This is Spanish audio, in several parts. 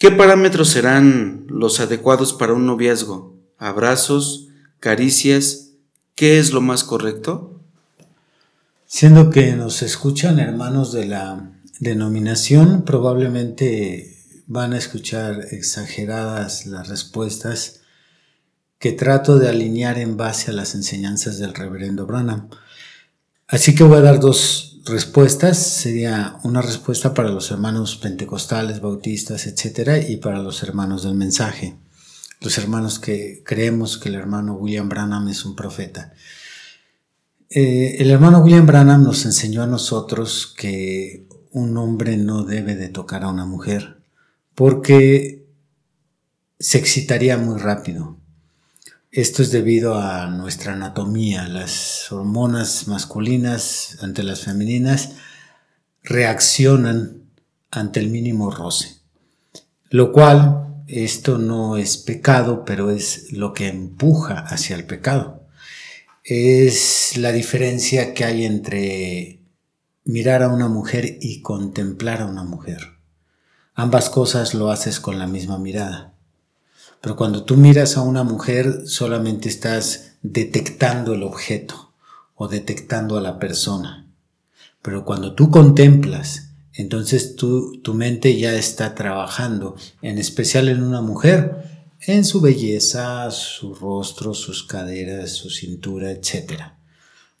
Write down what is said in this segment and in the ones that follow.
¿Qué parámetros serán los adecuados para un noviazgo? ¿Abrazos? ¿Caricias? ¿Qué es lo más correcto? Siendo que nos escuchan hermanos de la denominación, probablemente van a escuchar exageradas las respuestas que trato de alinear en base a las enseñanzas del reverendo Branham. Así que voy a dar dos respuestas. Sería una respuesta para los hermanos pentecostales, bautistas, etc. y para los hermanos del mensaje. Los hermanos que creemos que el hermano William Branham es un profeta. Eh, el hermano William Branham nos enseñó a nosotros que un hombre no debe de tocar a una mujer porque se excitaría muy rápido. Esto es debido a nuestra anatomía. Las hormonas masculinas ante las femeninas reaccionan ante el mínimo roce. Lo cual, esto no es pecado, pero es lo que empuja hacia el pecado. Es la diferencia que hay entre mirar a una mujer y contemplar a una mujer. Ambas cosas lo haces con la misma mirada. Pero cuando tú miras a una mujer solamente estás detectando el objeto o detectando a la persona. Pero cuando tú contemplas, entonces tu, mente ya está trabajando, en especial en una mujer, en su belleza, su rostro, sus caderas, su cintura, etc.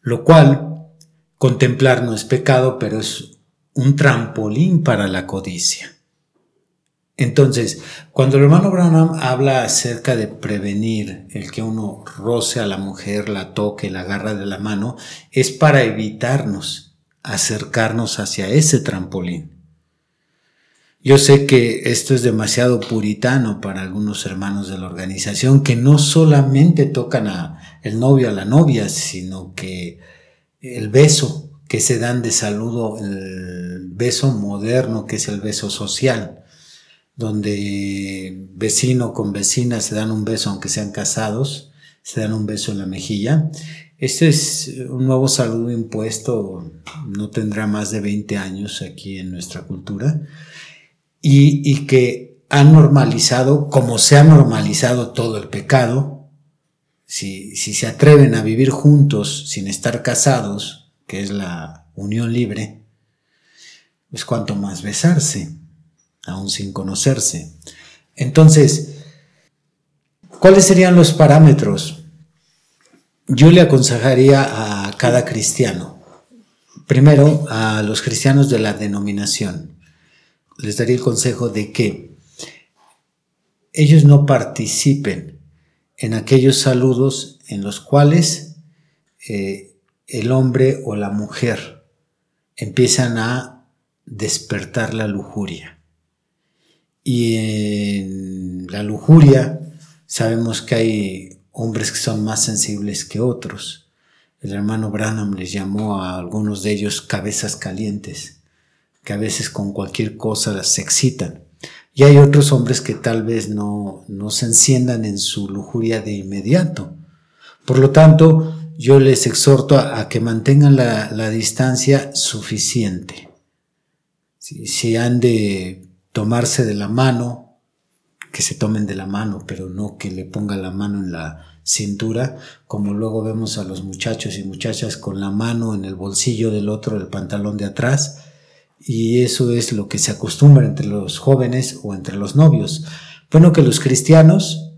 Lo cual, contemplar no es pecado, pero es un trampolín para la codicia. Entonces, cuando el hermano Branham habla acerca de prevenir el que uno roce a la mujer, la toque, la agarra de la mano, es para evitarnos acercarnos hacia ese trampolín. Yo sé que esto es demasiado puritano para algunos hermanos de la organización que no solamente tocan a el novio a la novia, sino que el beso que se dan de saludo, el beso moderno que es el beso social, donde vecino con vecina se dan un beso aunque sean casados, se dan un beso en la mejilla. Este es un nuevo saludo impuesto, no tendrá más de 20 años aquí en nuestra cultura, y, que ha normalizado, como se ha normalizado todo el pecado, si, si se atreven a vivir juntos sin estar casados, que es la unión libre, pues cuanto más besarse aún sin conocerse. Entonces, ¿cuáles serían los parámetros? Yo le aconsejaría a cada cristiano, primero a los cristianos de la denominación, les daría el consejo de que ellos no participen en aquellos saludos en los cuales eh, el hombre o la mujer empiezan a despertar la lujuria. Y en la lujuria sabemos que hay hombres que son más sensibles que otros. El hermano Branham les llamó a algunos de ellos cabezas calientes, que a veces con cualquier cosa se excitan. Y hay otros hombres que tal vez no, no se enciendan en su lujuria de inmediato. Por lo tanto, yo les exhorto a, que mantengan la, distancia suficiente. Si, si han de tomarse de la mano, que se tomen de la mano, pero no que le ponga la mano en la cintura, como luego vemos a los muchachos y muchachas con la mano en el bolsillo del otro del pantalón de atrás, y eso es lo que se acostumbra entre los jóvenes o entre los novios. Bueno, que los cristianos,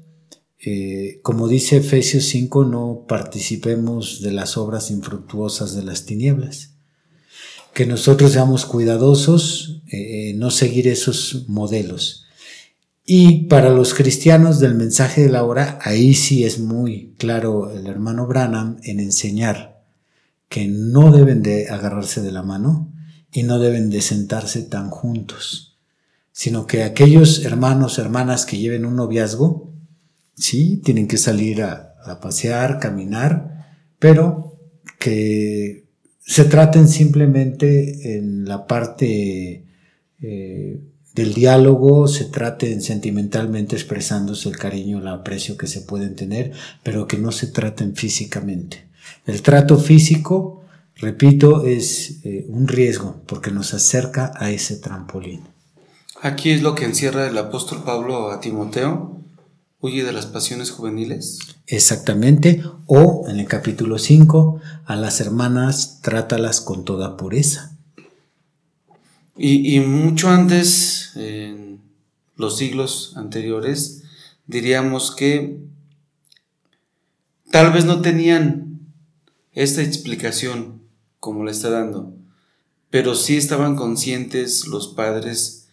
eh, como dice Efesios 5, no participemos de las obras infructuosas de las tinieblas que nosotros seamos cuidadosos, eh, no seguir esos modelos. Y para los cristianos del mensaje de la hora, ahí sí es muy claro el hermano Branham en enseñar que no deben de agarrarse de la mano y no deben de sentarse tan juntos. sino que aquellos hermanos, hermanas que lleven un noviazgo, sí, tienen que salir a, pasear, caminar, pero que se traten simplemente en la parte eh, del diálogo, se traten sentimentalmente expresándose el cariño, el aprecio que se pueden tener, pero que no se traten físicamente. El trato físico, repito, es eh, un riesgo porque nos acerca a ese trampolín. Aquí es lo que encierra el apóstol Pablo a Timoteo, huye de las pasiones juveniles. Exactamente, o en el capítulo 5, a las hermanas trátalas con toda pureza. Y, y mucho antes, en los siglos anteriores, diríamos que tal vez no tenían esta explicación como le está dando, pero sí estaban conscientes los padres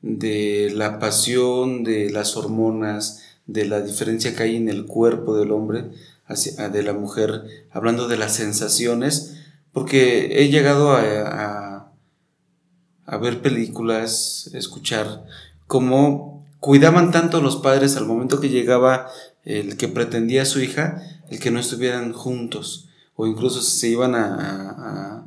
de la pasión, de las hormonas, de la diferencia que hay en el cuerpo del hombre, hacia, de la mujer, hablando de las sensaciones, porque he llegado a, a, ver películas, escuchar cómo cuidaban tanto los padres al momento que llegaba el que pretendía a su hija, el que no estuvieran juntos, o incluso se iban a,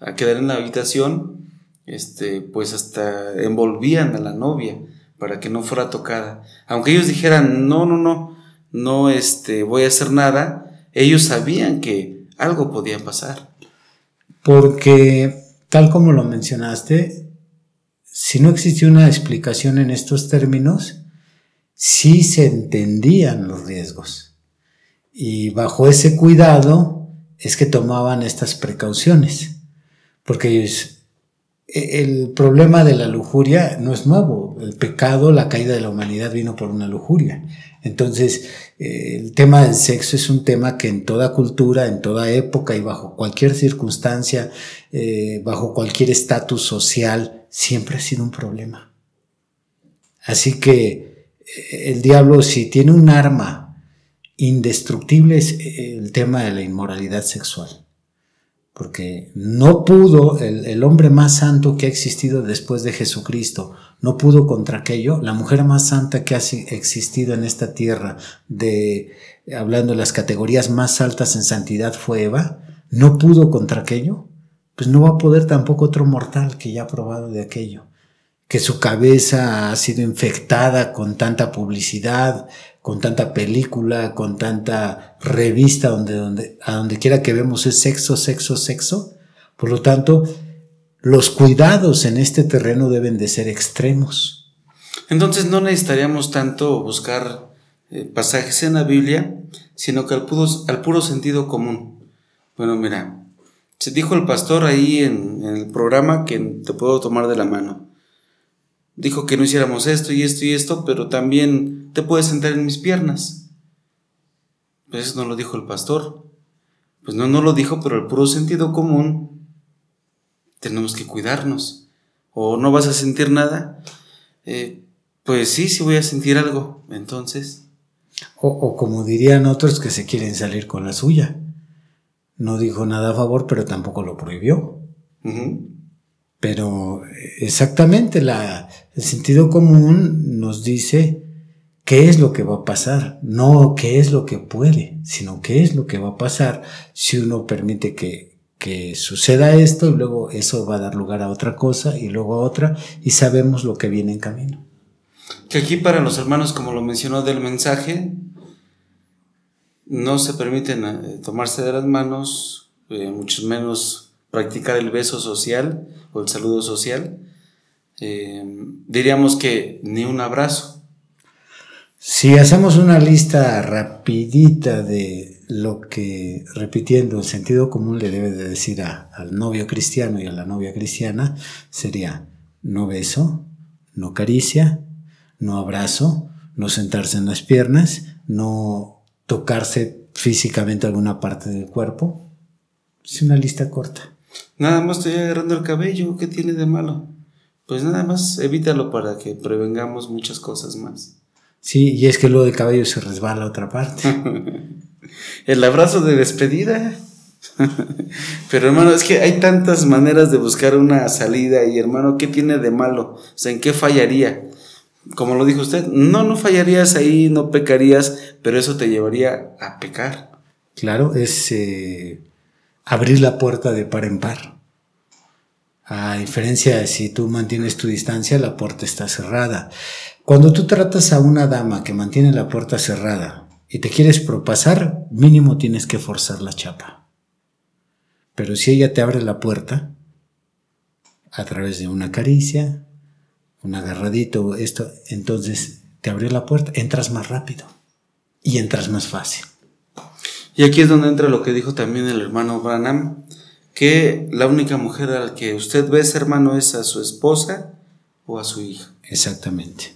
a quedar en la habitación, este, pues hasta envolvían a la novia para que no fuera tocada. Aunque ellos dijeran, no, no, no, no este, voy a hacer nada, ellos sabían que algo podía pasar. Porque, tal como lo mencionaste, si no existía una explicación en estos términos, sí se entendían los riesgos. Y bajo ese cuidado es que tomaban estas precauciones. Porque ellos el problema de la lujuria no es nuevo. El pecado, la caída de la humanidad vino por una lujuria. Entonces, eh, el tema del sexo es un tema que en toda cultura, en toda época y bajo cualquier circunstancia, eh, bajo cualquier estatus social, siempre ha sido un problema. Así que eh, el diablo, si tiene un arma indestructible, es el tema de la inmoralidad sexual porque no pudo el, hombre más santo que ha existido después de Jesucristo, no pudo contra aquello, la mujer más santa que ha existido en esta tierra, de, hablando de las categorías más altas en santidad fue Eva, no pudo contra aquello, pues no va a poder tampoco otro mortal que ya ha probado de aquello. Que su cabeza ha sido infectada con tanta publicidad, con tanta película, con tanta revista donde, donde, a donde quiera que vemos es sexo, sexo, sexo. Por lo tanto, los cuidados en este terreno deben de ser extremos. Entonces no necesitaríamos tanto buscar eh, pasajes en la Biblia, sino que al puro, al puro sentido común. Bueno, mira, se dijo el pastor ahí en el programa que te puedo tomar de la mano dijo que no hiciéramos esto y esto y esto, pero también te puedes sentar en mis piernas. Pues eso no lo dijo el pastor. Pues no, no lo dijo, pero el puro sentido común, tenemos que cuidarnos. O no vas a sentir nada. Eh, pues sí, sí voy a sentir algo. Entonces. O, como dirían otros que se quieren salir con la suya. No dijo nada a favor, pero tampoco lo prohibió. Pero exactamente la, el sentido común nos dice qué es lo que va a pasar, no qué es lo que puede, sino qué es lo que va a pasar si uno permite que, que suceda esto y luego eso va a dar lugar a otra cosa y luego a otra y sabemos lo que viene en camino. Que aquí para los hermanos, como lo mencionó del mensaje, no se permiten eh, tomarse de las manos, eh, mucho menos practicar el beso social o el saludo social, eh, diríamos que ni un abrazo. Si hacemos una lista rapidita de lo que, repitiendo el sentido común, le debe de decir al novio cristiano y a la novia cristiana, sería no beso, no caricia, no abrazo, no sentarse en las piernas, no tocarse físicamente alguna parte del cuerpo. Es una lista corta. Nada más estoy agarrando el cabello, ¿qué tiene de malo? Pues nada más evítalo para que prevengamos muchas cosas más. Sí, y es que luego del cabello se resbala a otra parte. el abrazo de despedida. Pero hermano, es que hay tantas maneras de buscar una salida y hermano, ¿qué tiene de malo? O sea, ¿en qué fallaría? Como lo dijo usted, no, no fallarías ahí, no pecarías, pero eso te llevaría a pecar. Claro, es eh, abrir la puerta de par en par. A diferencia de si tú mantienes tu distancia, la puerta está cerrada. Cuando tú tratas a una dama que mantiene la puerta cerrada y te quieres propasar, mínimo tienes que forzar la chapa. Pero si ella te abre la puerta, a través de una caricia, un agarradito, esto, entonces te abrió la puerta, entras más rápido y entras más fácil. Y aquí es donde entra lo que dijo también el hermano Branham, que la única mujer a la que usted ve, hermano, es a su esposa o a su hija. Exactamente.